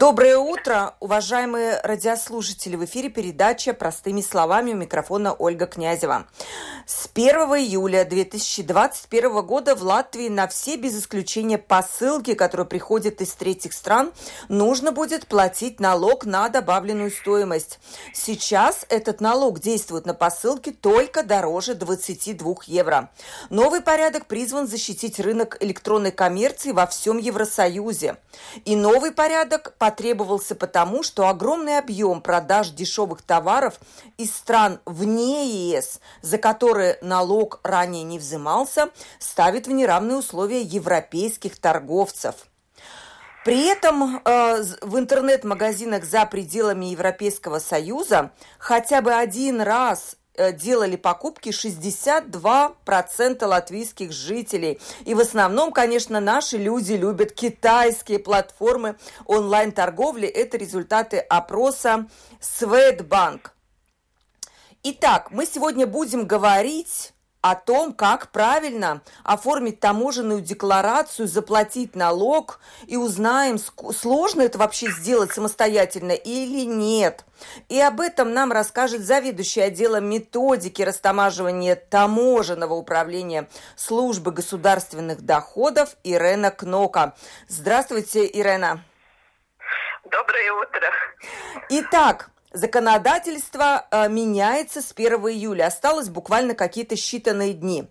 Доброе утро, уважаемые радиослушатели. В эфире передача «Простыми словами» у микрофона Ольга Князева. С 1 июля 2021 года в Латвии на все без исключения посылки, которые приходят из третьих стран, нужно будет платить налог на добавленную стоимость. Сейчас этот налог действует на посылки только дороже 22 евро. Новый порядок призван защитить рынок электронной коммерции во всем Евросоюзе. И новый порядок потребовался потому, что огромный объем продаж дешевых товаров из стран вне ЕС, за которые налог ранее не взимался, ставит в неравные условия европейских торговцев. При этом э, в интернет-магазинах за пределами Европейского Союза хотя бы один раз делали покупки 62% латвийских жителей. И в основном, конечно, наши люди любят китайские платформы онлайн-торговли. Это результаты опроса Swedbank. Итак, мы сегодня будем говорить о том, как правильно оформить таможенную декларацию, заплатить налог и узнаем, сложно это вообще сделать самостоятельно или нет. И об этом нам расскажет заведующий отделом методики растамаживания таможенного управления службы государственных доходов Ирена Кнока. Здравствуйте, Ирена. Доброе утро. Итак, Законодательство э, меняется с 1 июля. Осталось буквально какие-то считанные дни.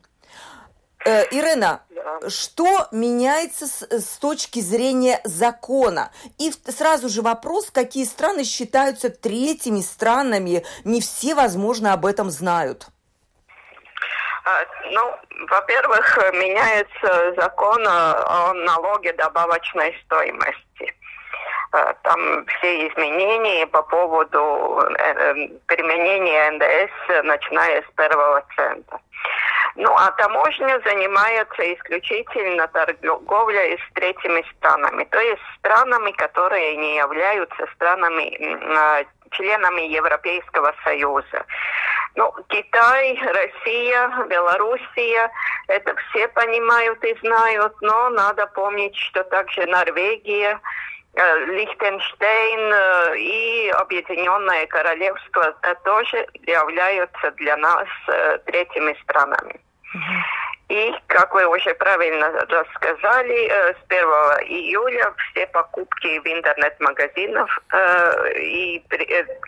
Э, Ирена, да. что меняется с, с точки зрения закона? И сразу же вопрос, какие страны считаются третьими странами? Не все, возможно, об этом знают. А, ну, во-первых, меняется закон о налоге добавочной стоимости. Э, там все изменения по поводу э, э, применения НДС, начиная с первого цента. Ну, а таможня занимается исключительно торговлей с третьими странами, то есть странами, которые не являются странами, членами Европейского Союза. Ну, Китай, Россия, Белоруссия, это все понимают и знают, но надо помнить, что также Норвегия, Лихтенштейн э, и Объединенное Королевство тоже являются для нас э, третьими странами. И, как вы уже правильно рассказали, с 1 июля все покупки в интернет-магазинах и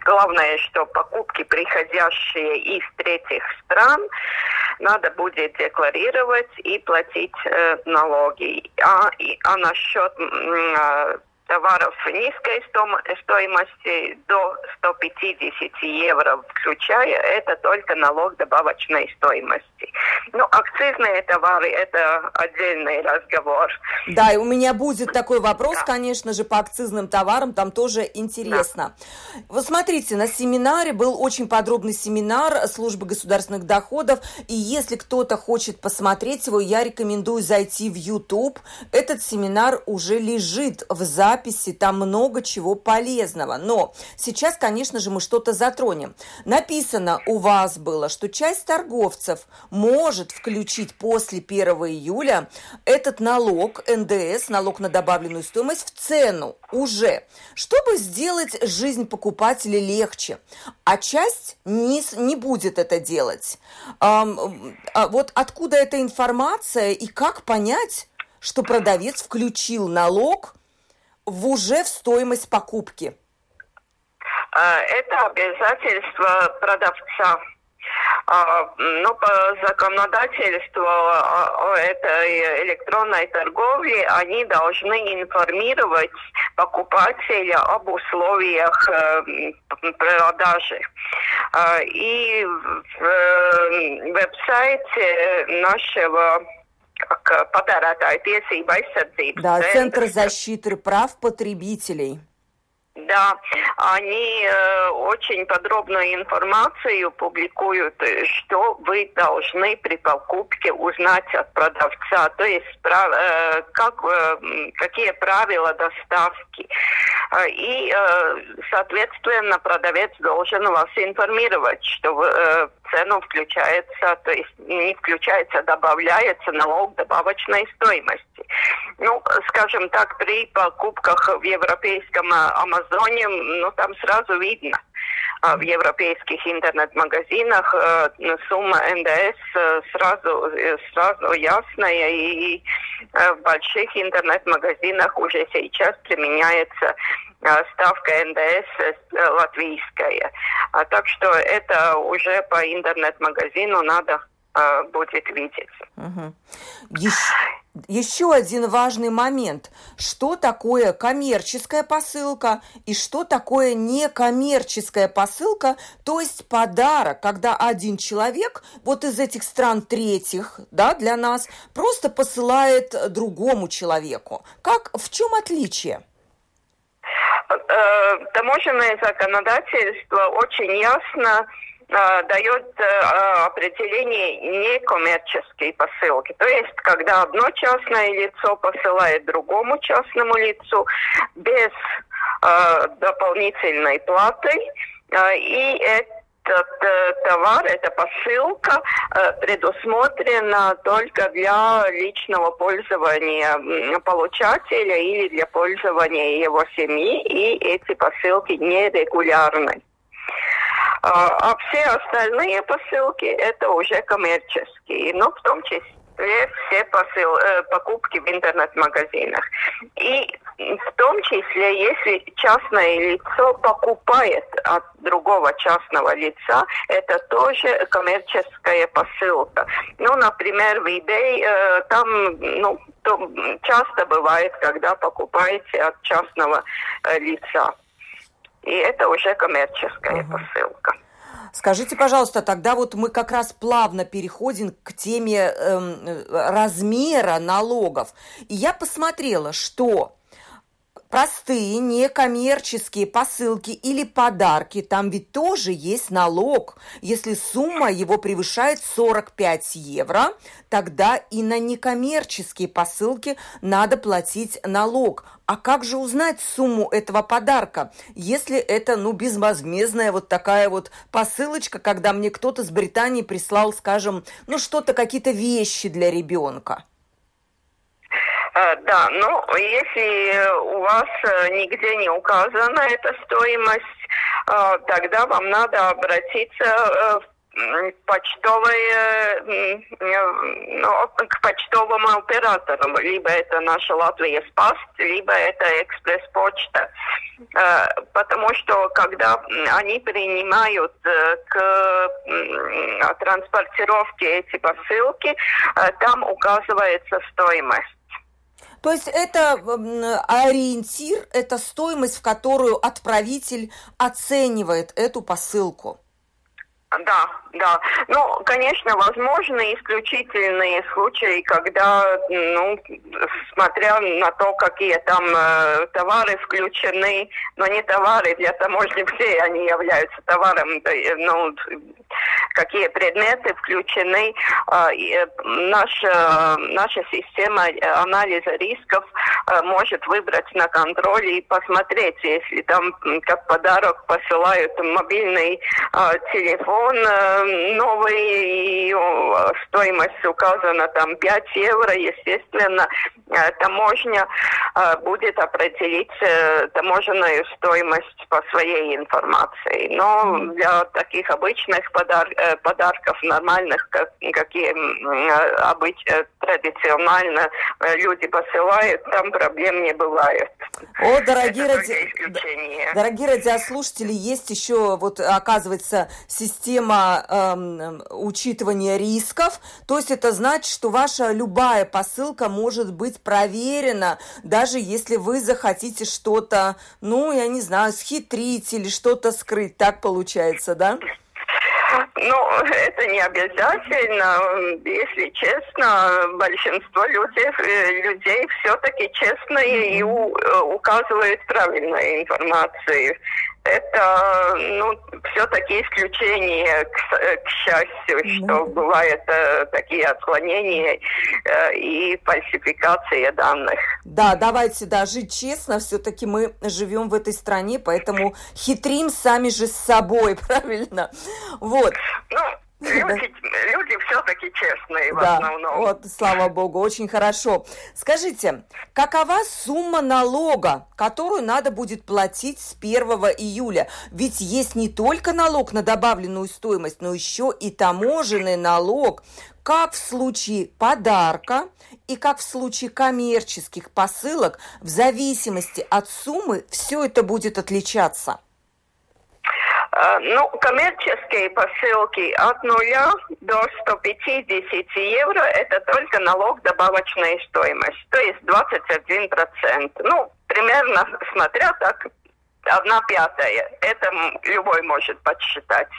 главное, что покупки, приходящие из третьих стран, надо будет декларировать и платить налоги. А, и, а насчет товаров низкой стоимости до 150 евро включая, это только налог добавочной стоимости. Ну, акцизные товары – это отдельный разговор. Да, и у меня будет такой вопрос, да. конечно же, по акцизным товарам, там тоже интересно. Да. Вы смотрите, на семинаре был очень подробный семинар службы государственных доходов, и если кто-то хочет посмотреть его, я рекомендую зайти в YouTube. Этот семинар уже лежит в записи записи, там много чего полезного. Но сейчас, конечно же, мы что-то затронем. Написано у вас было, что часть торговцев может включить после 1 июля этот налог, НДС, налог на добавленную стоимость, в цену уже, чтобы сделать жизнь покупателя легче. А часть не, не будет это делать. А, вот откуда эта информация и как понять, что продавец включил налог в уже в стоимость покупки? А, это обязательство продавца. А, но по законодательству о этой электронной торговле они должны информировать покупателя об условиях э, продажи. А, и в э, веб-сайте нашего как patērētāju tiesība aizsardzības Да, Центр защиты прав потребителей. Да, они э, очень подробную информацию публикуют, э, что вы должны при покупке узнать от продавца, то есть прав, э, как, э, какие правила доставки, И, соответственно, продавец должен вас информировать, что цену включается, то есть не включается, добавляется налог добавочной стоимости. Ну, скажем так, при покупках в европейском Амазоне, ну, там сразу видно, а в европейских интернет-магазинах э, сумма НДС э, сразу, э, сразу ясная, и в больших интернет-магазинах уже сейчас применяется ставка ндс латвийская. А так что это уже по интернет-магазину надо будет видеть. Угу. Еще, еще один важный момент. Что такое коммерческая посылка и что такое некоммерческая посылка, то есть подарок, когда один человек вот из этих стран третьих, да, для нас, просто посылает другому человеку. Как, в чем отличие? Э, таможенное законодательство очень ясно Э, дает э, определение некоммерческие посылки. То есть, когда одно частное лицо посылает другому частному лицу без дополнительной платы, и этот товар, эта посылка предусмотрена только для личного пользования получателя или для пользования его семьи, и эти посылки нерегулярны. А, а все остальные посылки это уже коммерческие, но в том числе все посыл, э, покупки в интернет-магазинах. И в том числе, если частное лицо покупает от другого частного лица, это тоже коммерческая посылка. Ну, например, в eBay э, там ну, то часто бывает, когда покупаете от частного э, лица. И это уже коммерческая uh-huh. посылка. Скажите, пожалуйста, тогда вот мы как раз плавно переходим к теме эм, размера налогов. И я посмотрела, что простые некоммерческие посылки или подарки, там ведь тоже есть налог. Если сумма его превышает 45 евро, тогда и на некоммерческие посылки надо платить налог. А как же узнать сумму этого подарка, если это, ну, безвозмездная вот такая вот посылочка, когда мне кто-то с Британии прислал, скажем, ну, что-то, какие-то вещи для ребенка? Э, да, ну, если у вас э, нигде не указана эта стоимость, э, тогда вам надо обратиться в почтовые, ну, к почтовому оператору. Либо это наша Латвия Спаст, либо это экспресс-почта. Потому что когда они принимают к транспортировке эти посылки, там указывается стоимость. То есть это ориентир, это стоимость, в которую отправитель оценивает эту посылку. Да, да. Ну, конечно, возможны исключительные случаи, когда, ну, смотря на то, какие там э, товары включены, но не товары для таможни, все они являются товаром, ну, какие предметы включены. Э, э, наша, наша система анализа рисков э, может выбрать на контроле и посмотреть, если там как подарок посылают мобильный э, телефон, он э, новый, и стоимость указана там 5 евро, естественно, э, таможня э, будет определить таможенную стоимость по своей информации. Но для таких обычных подар подарков, нормальных, как, какие обычно традиционно люди посылают, там проблем не бывает. О, дорогие, ради... дорогие радиослушатели, есть еще, вот оказывается, система система э, учитывания рисков. То есть это значит, что ваша любая посылка может быть проверена, даже если вы захотите что-то, ну, я не знаю, схитрить или что-то скрыть. Так получается, да? Ну, это не обязательно. Если честно, большинство людей, людей все-таки честные и э, указывают правильную информацию. Это, ну, все-таки исключение, к, к счастью, да. что бывают э, такие отклонения э, и фальсификация данных. Да, давайте, да, жить честно, все-таки мы живем в этой стране, поэтому хитрим сами же с собой, правильно? Вот. Ну, Люди, люди все-таки честные в да, основном. Вот, слава богу, очень хорошо. Скажите, какова сумма налога, которую надо будет платить с 1 июля? Ведь есть не только налог на добавленную стоимость, но еще и таможенный налог, как в случае подарка и как в случае коммерческих посылок, в зависимости от суммы все это будет отличаться. Э, ну, коммерческие посылки от нуля до 150 евро – это только налог добавочной стоимости, то есть 21%. Ну, примерно, смотря так, одна пятая. Это любой может подсчитать.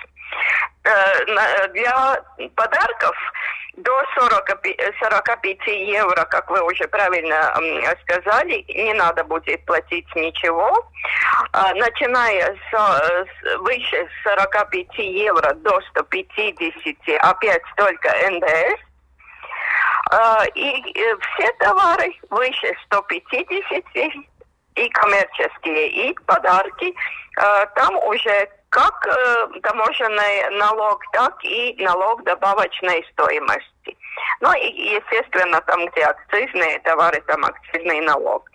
Э, для подарков до 40, 45 евро, как вы уже правильно сказали, не надо будет платить ничего. А, начиная с, выше 45 евро до 150, опять только НДС. А, и э, все товары выше 150 и коммерческие, и подарки, а, там уже как э, таможенный налог, так и налог добавочной стоимости. Ну и, естественно, там, где акцизные товары, там акцизный налог.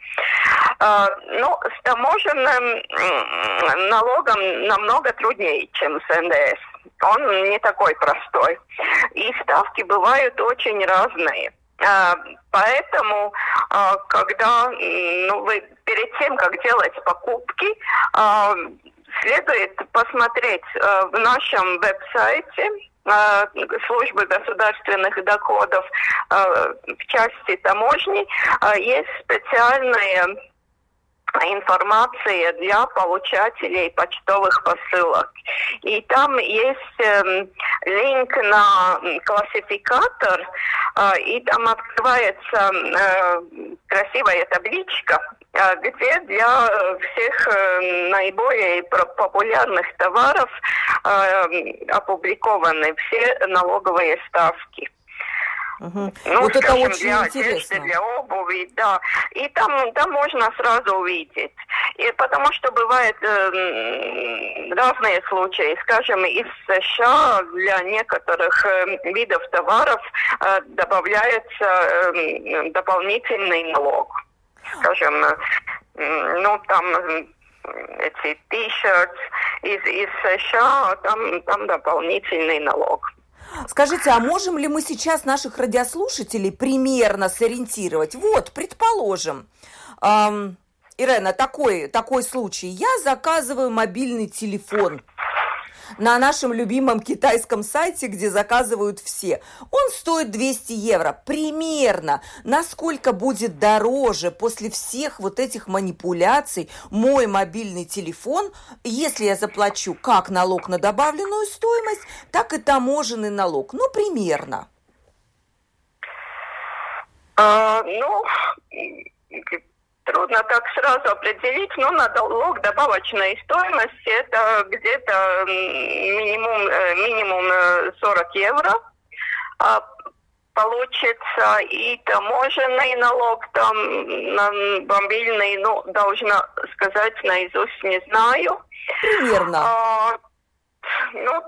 Э, ну, с таможенным э, налогом намного труднее, чем с НДС. Он не такой простой. И ставки бывают очень разные. Uh, поэтому, uh, когда ну, вы перед тем, как делать покупки, uh, следует посмотреть э, в нашем веб-сайте службы государственных доходов в части таможни есть специальные информация для получателей почтовых посылок. И там есть э, линк на классификатор, э, и там открывается э, красивая табличка, э, где для всех э, наиболее популярных товаров э, опубликованы все налоговые ставки. Угу. Ну, вот скажем, это очень для интересно. одежды, для обуви, да. И там, там можно сразу увидеть. И потому что бывают э, разные случаи. Скажем, из США для некоторых э, видов товаров э, добавляется э, дополнительный налог. Скажем, э, ну там эти t-shirts из, из США, там, там дополнительный налог. Скажите, а можем ли мы сейчас наших радиослушателей примерно сориентировать? Вот, предположим, эм, Ирена, такой, такой случай. Я заказываю мобильный телефон – на нашем любимом китайском сайте, где заказывают все. Он стоит 200 евро. Примерно. Насколько будет дороже после всех вот этих манипуляций мой мобильный телефон, если я заплачу как налог на добавленную стоимость, так и таможенный налог. Ну, примерно. А, ну, Трудно так сразу определить, но налог добавочной стоимости это где-то минимум, э, минимум 40 э, евро. А получится и таможенный налог там на мобильный, ну, должна сказать наизусть, не знаю. Примерно. А, ну,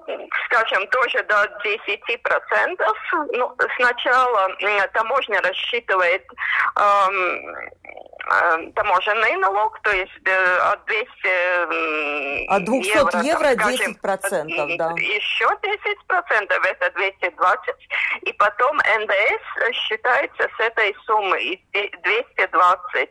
скажем, тоже до 10%. Ну, сначала таможня рассчитывает эм, таможенный налог, то есть э, от 200 От 200 евро, евро там, 10%, скажем, да. Еще 10%, это 220. И потом НДС считается с этой суммы 220.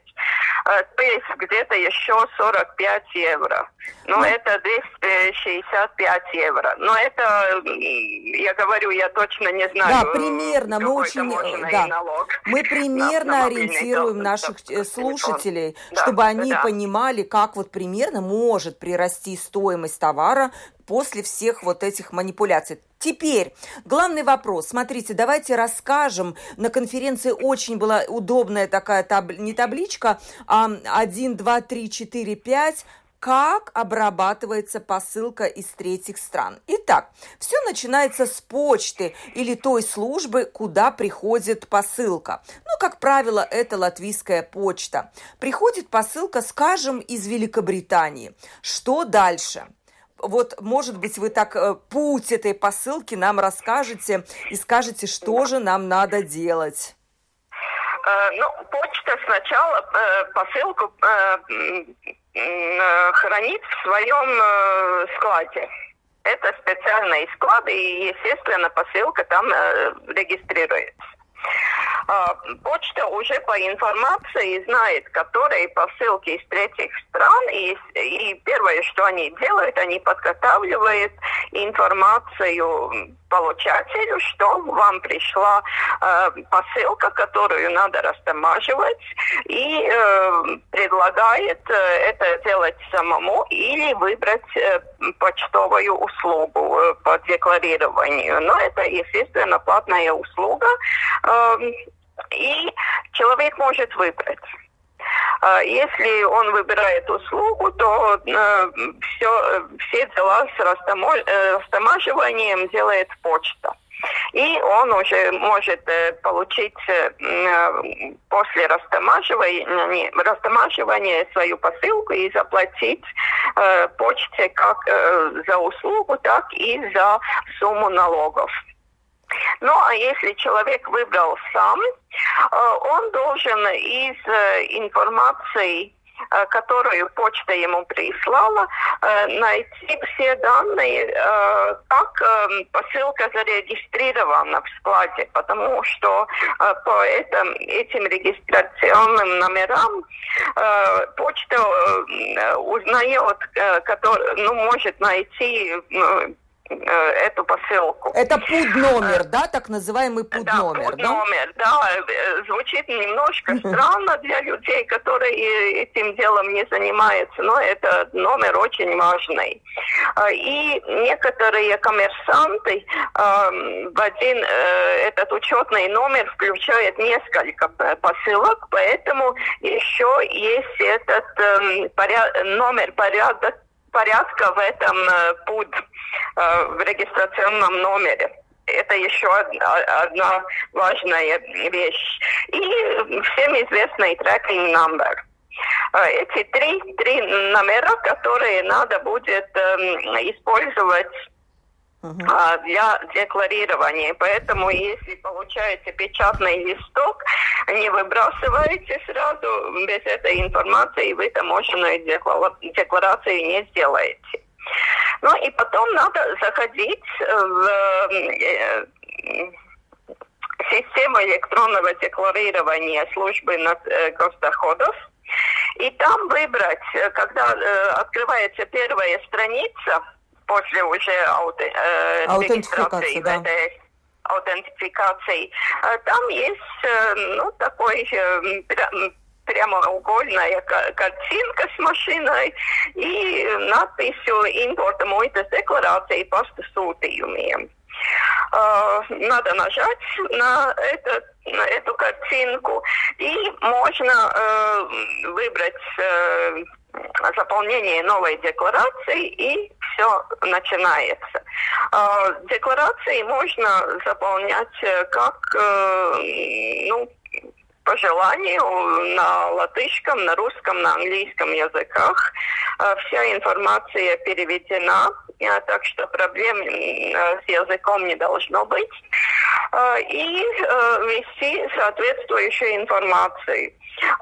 Э, то есть где-то еще 45 евро. Ну, это 265 евро. Но это, я говорю, я точно не знаю. Да, примерно. Мы очень, да. налог мы примерно на, на ориентируем наших э, слушателей, да, чтобы они да. понимали, как вот примерно может прирасти стоимость товара после всех вот этих манипуляций. Теперь главный вопрос. Смотрите, давайте расскажем. На конференции очень была удобная такая таб... не табличка, а 1, 2, 3, 4, 5 как обрабатывается посылка из третьих стран. Итак, все начинается с почты или той службы, куда приходит посылка. Ну, как правило, это латвийская почта. Приходит посылка, скажем, из Великобритании. Что дальше? вот, может быть, вы так э, путь этой посылки нам расскажете и скажете, что же нам надо делать. Э, ну, почта сначала э, посылку хранит в своем складе. Это специальные склады, и, естественно, посылка там регистрируется. А, почта уже по информации знает, которые посылки из третьих стран, и, и первое, что они делают, они подготавливают информацию получателю, что вам пришла э, посылка, которую надо растамаживать, и э, предлагает э, это делать самому или выбрать э, почтовую услугу э, по декларированию. Но это, естественно, платная услуга. Э, и человек может выбрать. А, если он выбирает услугу, то э, все, все дела с э, растамаживанием делает почта. И он уже может э, получить после растамаживания, растамаживания свою посылку и заплатить почте как за услугу, так и за сумму налогов. Ну, а если человек выбрал сам, э, он должен из э, информации э, которую почта ему прислала, найти все данные, как посылка зарегистрирована в складе, потому что по этим, этим регистрационным номерам почта узнает, который, ну, может найти эту посылку. Это пуд номер, да, так называемый пуд номер, да? номер, да, э, звучит немножко странно для людей, которые этим делом не занимаются, но это номер очень важный. А, и некоторые коммерсанты в один э, этот учетный номер включают несколько посылок, поэтому еще есть этот эм, номер порядок порядка в этом пуд Э, в регистрационном номере. Это еще одна, важная вещь. И всем известный tracking number. Э, эти три, три номера, которые надо будет э, использовать uh-huh. для декларирования. Поэтому, если получаете печатный листок, не выбрасывайте сразу без этой информации, вы таможенную декларацию не сделаете. Ну и потом надо заходить в э, систему электронного декларирования службы э, госдоходов. И там выбрать, э, когда открывается первая страница после уже ауте, регистрации да. аутентификации, там есть ну, такой прямоугольная картинка с машиной и надписью «Импорта muitas deklarācija pasta sūtījumiem». Uh, надо нажать на, этот, на эту картинку и можно выбрать заполнение новой декларации и все начинается. Декларации можно заполнять как ну, по желанию на латышском, на русском, на английском языках. Э, вся информация переведена, э, так что проблем э, с языком не должно быть. И вести соответствующую информацию.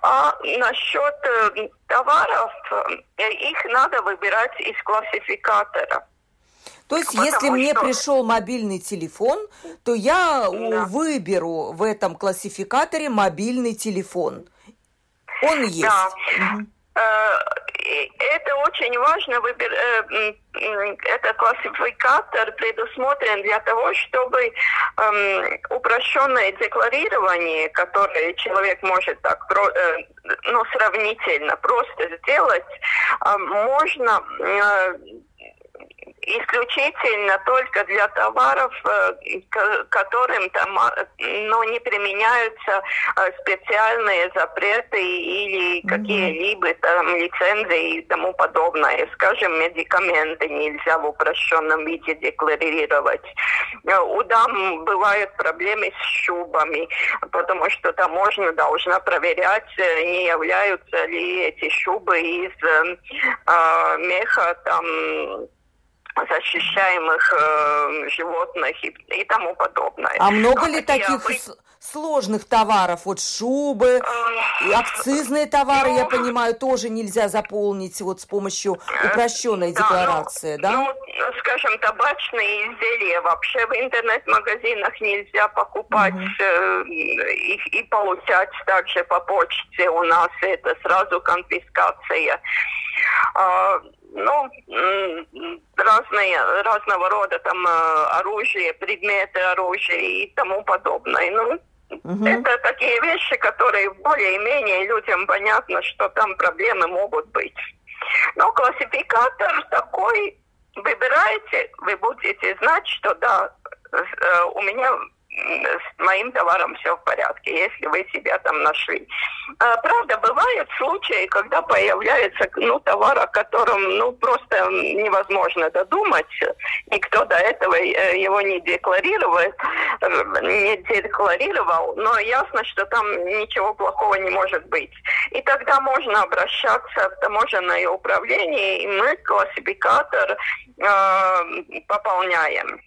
А насчет товаров, их надо выбирать из классификатора. То есть, Потому если мне пришел мобильный телефон, то я да. выберу в этом классификаторе мобильный телефон. Он есть. Да. Угу. Это очень важно. Э, этот классификатор предусмотрен для того, чтобы эм, упрощенное декларирование, которое человек может так э, ну, сравнительно просто сделать, э, можно исключительно только для товаров, э, которым там ну, не применяются э, специальные запреты или какие-либо там лицензии и тому подобное. Скажем, медикаменты нельзя в упрощенном виде декларировать. Э, у дам бывают проблемы с шубами, потому что таможня должна проверять, не являются ли эти шубы из э, меха там защищаемых э, животных и, и тому подобное. А много ли таких вы... сложных товаров? Вот шубы, и акцизные товары, ну, я понимаю, тоже нельзя заполнить вот с помощью э, упрощенной да, декларации, ну, да? Ну, скажем, табачные изделия вообще в интернет-магазинах нельзя покупать угу. э, и, и получать также по почте у нас. Это сразу конфискация. Ну, разные, разного рода там э, оружие, предметы оружия и тому подобное. Ну, Угу. Это такие вещи, которые более-менее людям понятно, что там проблемы могут быть. Но классификатор такой, выбираете, вы будете знать, что да, э, у меня с моим товаром все в порядке, если вы себя там нашли. А, правда, бывают случаи, когда появляется ну, товар, о котором ну, просто невозможно додумать. Никто до этого э, его не декларирует, не декларировал, но ясно, что там ничего плохого не может быть. И тогда можно обращаться в таможенное управление, и мы классификатор э, пополняем.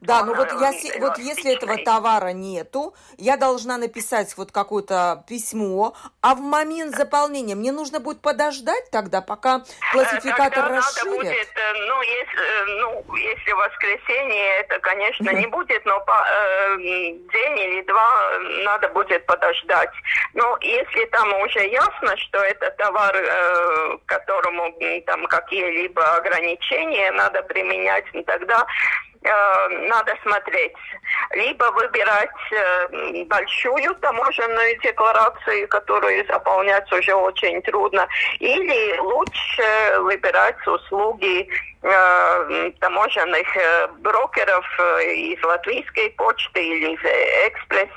Да, но ну вот, я, вот если этого товара нету, я должна написать вот какое-то письмо, а в момент заполнения мне нужно будет подождать тогда, пока классификатор тогда расширит? Надо будет, э, ну, если, э, ну, если воскресенье, это, конечно, не будет, но по, э, день или два надо будет подождать. Но если там уже ясно, что это товар, э, которому там какие-либо ограничения надо применять, тогда Э, надо смотреть. Либо выбирать э, большую таможенную декларацию, которую заполнять уже очень трудно, или лучше выбирать услуги Э, таможенных э, брокеров э, из латвийской почты или из экспресс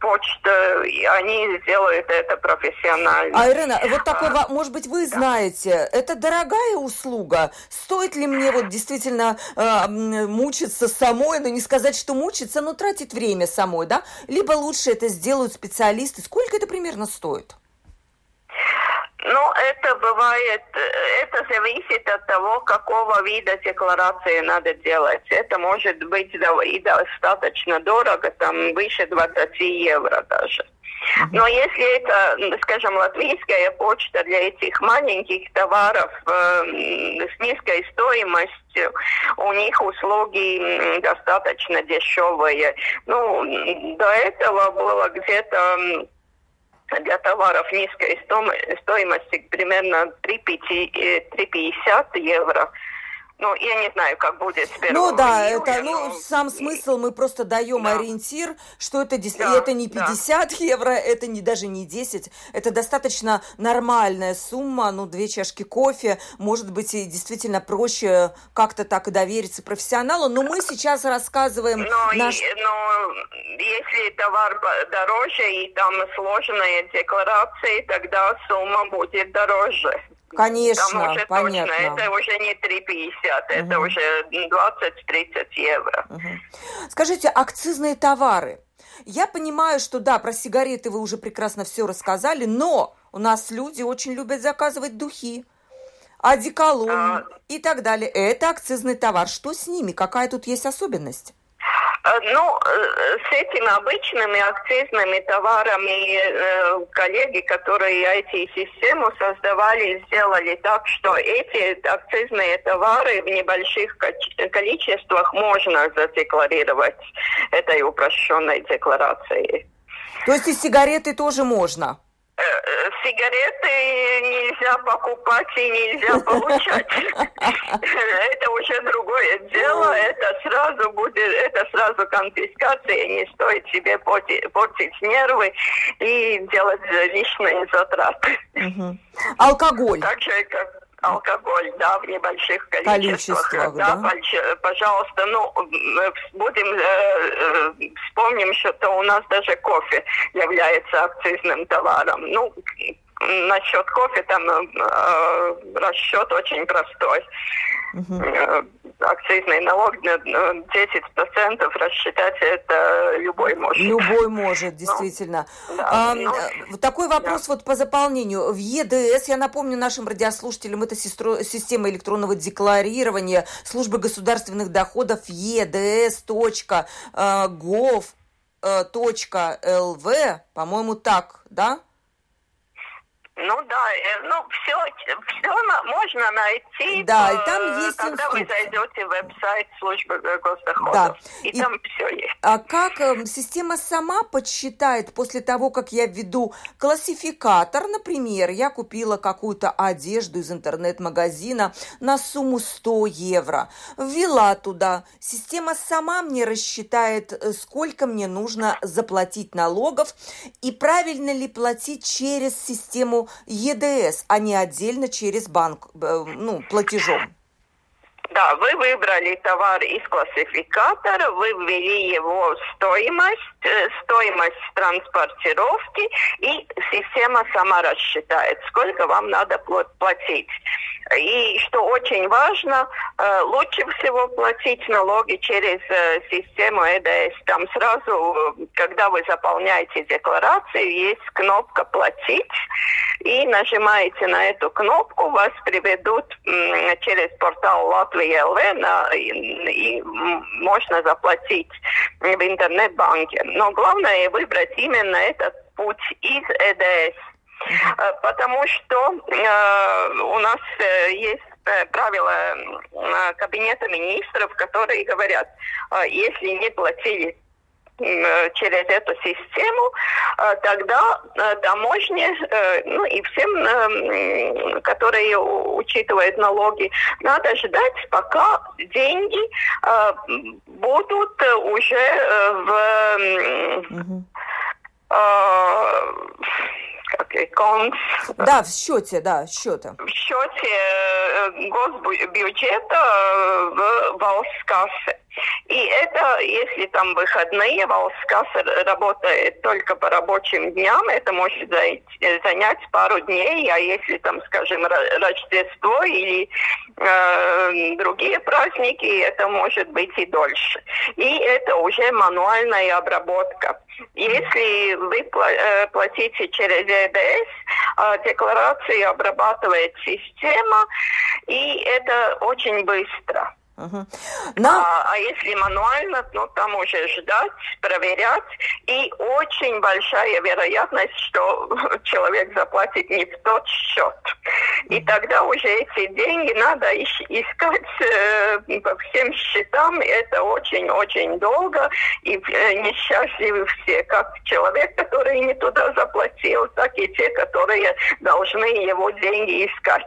почты, они сделают это профессионально. А, Ирина, вот такой, а, может быть, вы знаете, это дорогая услуга? Стоит ли мне вот действительно э, мучиться самой, ну не сказать, что мучиться, но тратить время самой, да? Либо лучше это сделают специалисты. Сколько это примерно стоит? Ну, это бывает, это зависит от того, какого вида декларации надо делать. Это может быть и достаточно дорого, там выше 20 евро даже. Но если это, скажем, латвийская почта для этих маленьких товаров э, с низкой стоимостью, у них услуги достаточно дешевые. Ну, до этого было где-то для товаров низкой стоимости примерно 3,50 э, евро. Ну, я не знаю, как будет Ну да, июля, это, ну, сам смысл мы просто даем да. ориентир, что это, да, это не 50 да. евро, это не даже не 10, это достаточно нормальная сумма, ну, две чашки кофе, может быть, и действительно проще как-то так и довериться профессионалу, но мы сейчас рассказываем... Но, наш... и, но если товар дороже и там сложные декларации, тогда сумма будет дороже. Конечно, Там уже понятно. Точно, это уже не 3,50, угу. это уже 20-30 евро. Угу. Скажите, акцизные товары. Я понимаю, что да, про сигареты вы уже прекрасно все рассказали, но у нас люди очень любят заказывать духи, одеколон а... и так далее. Это акцизный товар. Что с ними? Какая тут есть особенность? Э, ну, э, с этими обычными акцизными товарами э, коллеги, которые IT-систему создавали, сделали так, что эти акцизные товары в небольших количествах можно задекларировать этой упрощенной декларацией. То есть и сигареты тоже можно? Э, э, сигареты нельзя покупать и нельзя получать. Это уже другое дело. Это сразу будет, это сразу конфискация. Не стоит себе портить нервы и делать лишние затраты. Алкоголь. Так же, как алкоголь, да, в небольших количествах. количествах да, да? Пожалуйста, ну, будем, э, э, вспомним, что у нас даже кофе является акцизным товаром. Ну, насчет кофе там э, расчет очень простой. Угу. Акцизный налог на 10% рассчитать это любой может. Любой может, ну, действительно. Ну, да, а, ну, такой вопрос да. вот по заполнению. В ЕДС, я напомню нашим радиослушателям, это система электронного декларирования службы государственных доходов eds.gov.lv, по-моему, так, да? Ну да, э, ну все, все можно найти. Да, и там есть Когда инструкция. вы зайдете в веб-сайт службы госдоходов, да. и, и там все есть. А как э, система сама подсчитает после того, как я введу классификатор, например, я купила какую-то одежду из интернет-магазина на сумму 100 евро, ввела туда, система сама мне рассчитает, э, сколько мне нужно заплатить налогов и правильно ли платить через систему ЕДС, а не отдельно через банк, э, ну, платежом. Да, вы выбрали товар из классификатора, вы ввели его стоимость, э, стоимость транспортировки, и система сама рассчитает, сколько вам надо платить. И что очень важно, э, лучше всего платить налоги через э, систему ЭДС. Там сразу, когда вы заполняете декларацию, есть кнопка «Платить», и нажимаете на эту кнопку, вас приведут через портал Латвия ЛВ и, и можно заплатить в интернет-банке. Но главное выбрать именно этот путь из ЭДС Э, потому что э, у нас э, есть правила Кабинета министров, которые говорят, если не платили через эту систему, тогда таможне, ну и всем, которые учитывают налоги, надо ждать, пока деньги будут уже в... Угу конс. Да, в счете, да, счета. В счете э, госбюджета э, в Валскассе. И это, если там выходные, Валскасса работает только по рабочим дням, это может занять пару дней, а если там, скажем, Рождество или э, другие праздники, это может быть и дольше. И это уже мануальная обработка. Если вы э, платите через ЕДС, э, декларации обрабатывает система, и это очень быстро. Угу. Но... А, а если мануально, ну там уже ждать, проверять. И очень большая вероятность, что человек заплатит не в тот счет. И тогда уже эти деньги надо искать э, по всем счетам. Это очень-очень долго. И э, несчастливы все, как человек, который не туда заплатил, так и те, которые должны его деньги искать.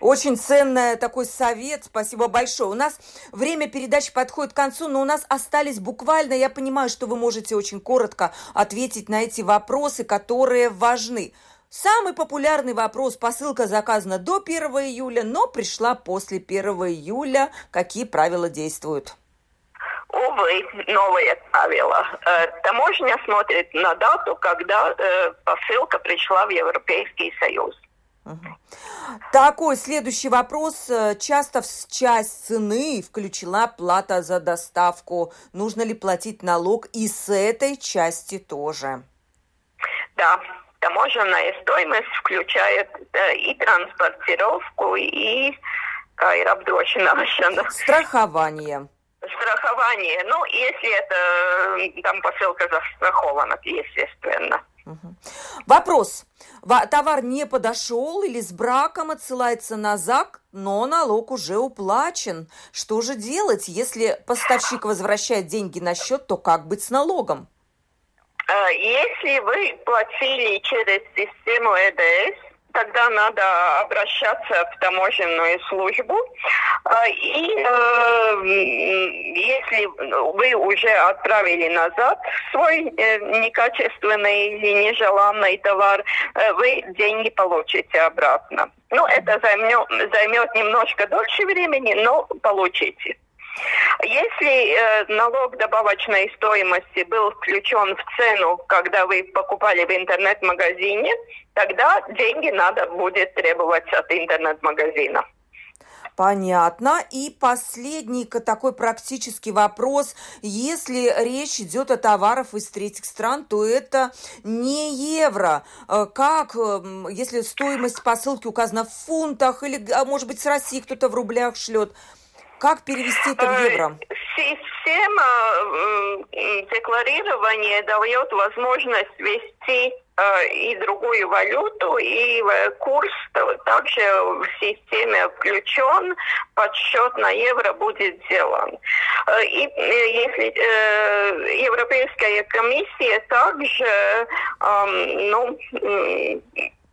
Очень ценный такой совет. Спасибо большое. У нас время передачи подходит к концу, но у нас остались буквально, я понимаю, что вы можете очень коротко ответить на эти вопросы, которые важны. Самый популярный вопрос. Посылка заказана до 1 июля, но пришла после 1 июля. Какие правила действуют? Увы, новые правила. Э, таможня смотрит на дату, когда э, посылка пришла в Европейский Союз. Такой следующий вопрос. Часто в часть цены включена плата за доставку. Нужно ли платить налог и с этой части тоже? Да, таможенная стоимость включает э, и транспортировку, и kā Страхование. Страхование. Ну, если это там посылка застрахована, естественно. Вопрос. Товар не подошел или с браком отсылается назад, но налог уже уплачен. Что же делать, если поставщик возвращает деньги на счет, то как быть с налогом? Э, если вы платили через систему ЭДС, тогда надо обращаться в таможенную службу. А, и э, если вы уже отправили назад свой э, некачественный или нежеланный товар, э, вы деньги получите обратно. Ну, это займет, займет немножко дольше времени, но получите. Если э, налог добавочной стоимости был включен в цену, когда вы покупали в интернет-магазине, тогда деньги надо будет требовать от интернет-магазина. Понятно. И последний такой практический вопрос. Если речь идет о товарах из третьих стран, то это не евро. Э, как, эм, если стоимость посылки указана в фунтах, или, а может быть, с России кто-то в рублях шлет, как перевести это в э, евро? Система декларирования дает возможность ввести э, и другую валюту, и курс также в системе включен, подсчет на евро будет сделан. Э, и если Европейская комиссия также ну,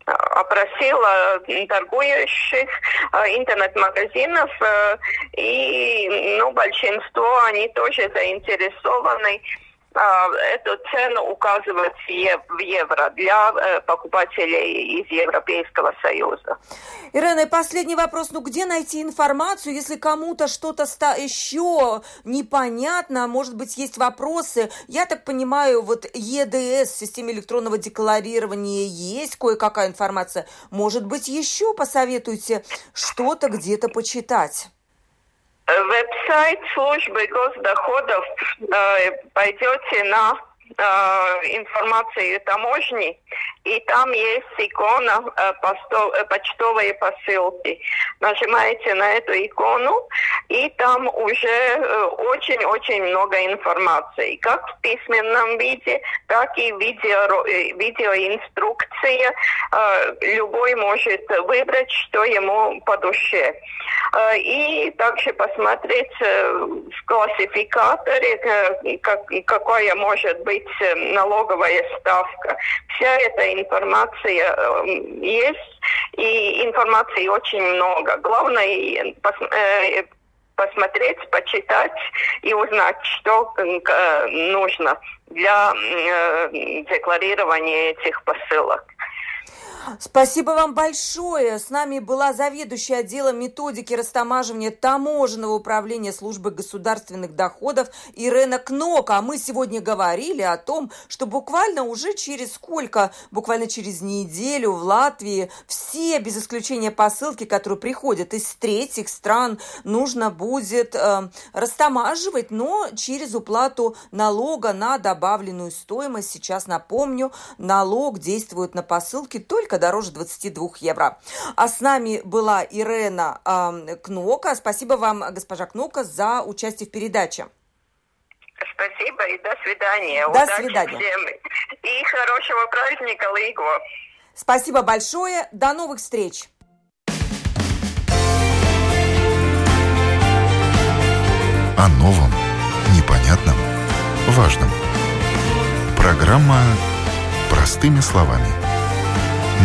опросила торгующих э, интернет-магазинов, э, и ну, большинство, они тоже заинтересованы эту цену указывать в евро для э, покупателей из Европейского Союза. Ирена, и последний вопрос. Ну, где найти информацию, если кому-то что-то еще непонятно, может быть, есть вопросы? Я так понимаю, вот ЕДС, в системе электронного декларирования, есть кое-какая информация. Может быть, еще посоветуйте что-то где-то почитать? Веб-сайт службы госдоходов э, пойдете на э, информацию таможни, и там есть икона э, э, почтовые посылки. Нажимаете на эту икону, и там уже очень-очень э, много информации, как в письменном виде, так и видео, видеоинструкция. Любой может выбрать, что ему по душе. И также посмотреть в классификаторе, э, какая может быть налоговая ставка. Вся эта информация есть, и информации очень много. Главное посмотреть, почитать и узнать, что нужно для декларирования этих посылок. Спасибо вам большое. С нами была заведующая отделом методики растамаживания таможенного управления службы государственных доходов Ирена Кнока. А мы сегодня говорили о том, что буквально уже через сколько, буквально через неделю в Латвии все, без исключения посылки, которые приходят из третьих стран, нужно будет э, растамаживать, но через уплату налога на добавленную стоимость. Сейчас напомню, налог действует на посылки только дороже 22 евро. А с нами была Ирена э, Кнока. Спасибо вам, госпожа Кнока, за участие в передаче. Спасибо и до свидания. До Удачи свидания. Всем. И хорошего праздника, Лиго. Спасибо большое. До новых встреч. О новом, непонятном, важном. Программа «Простыми словами»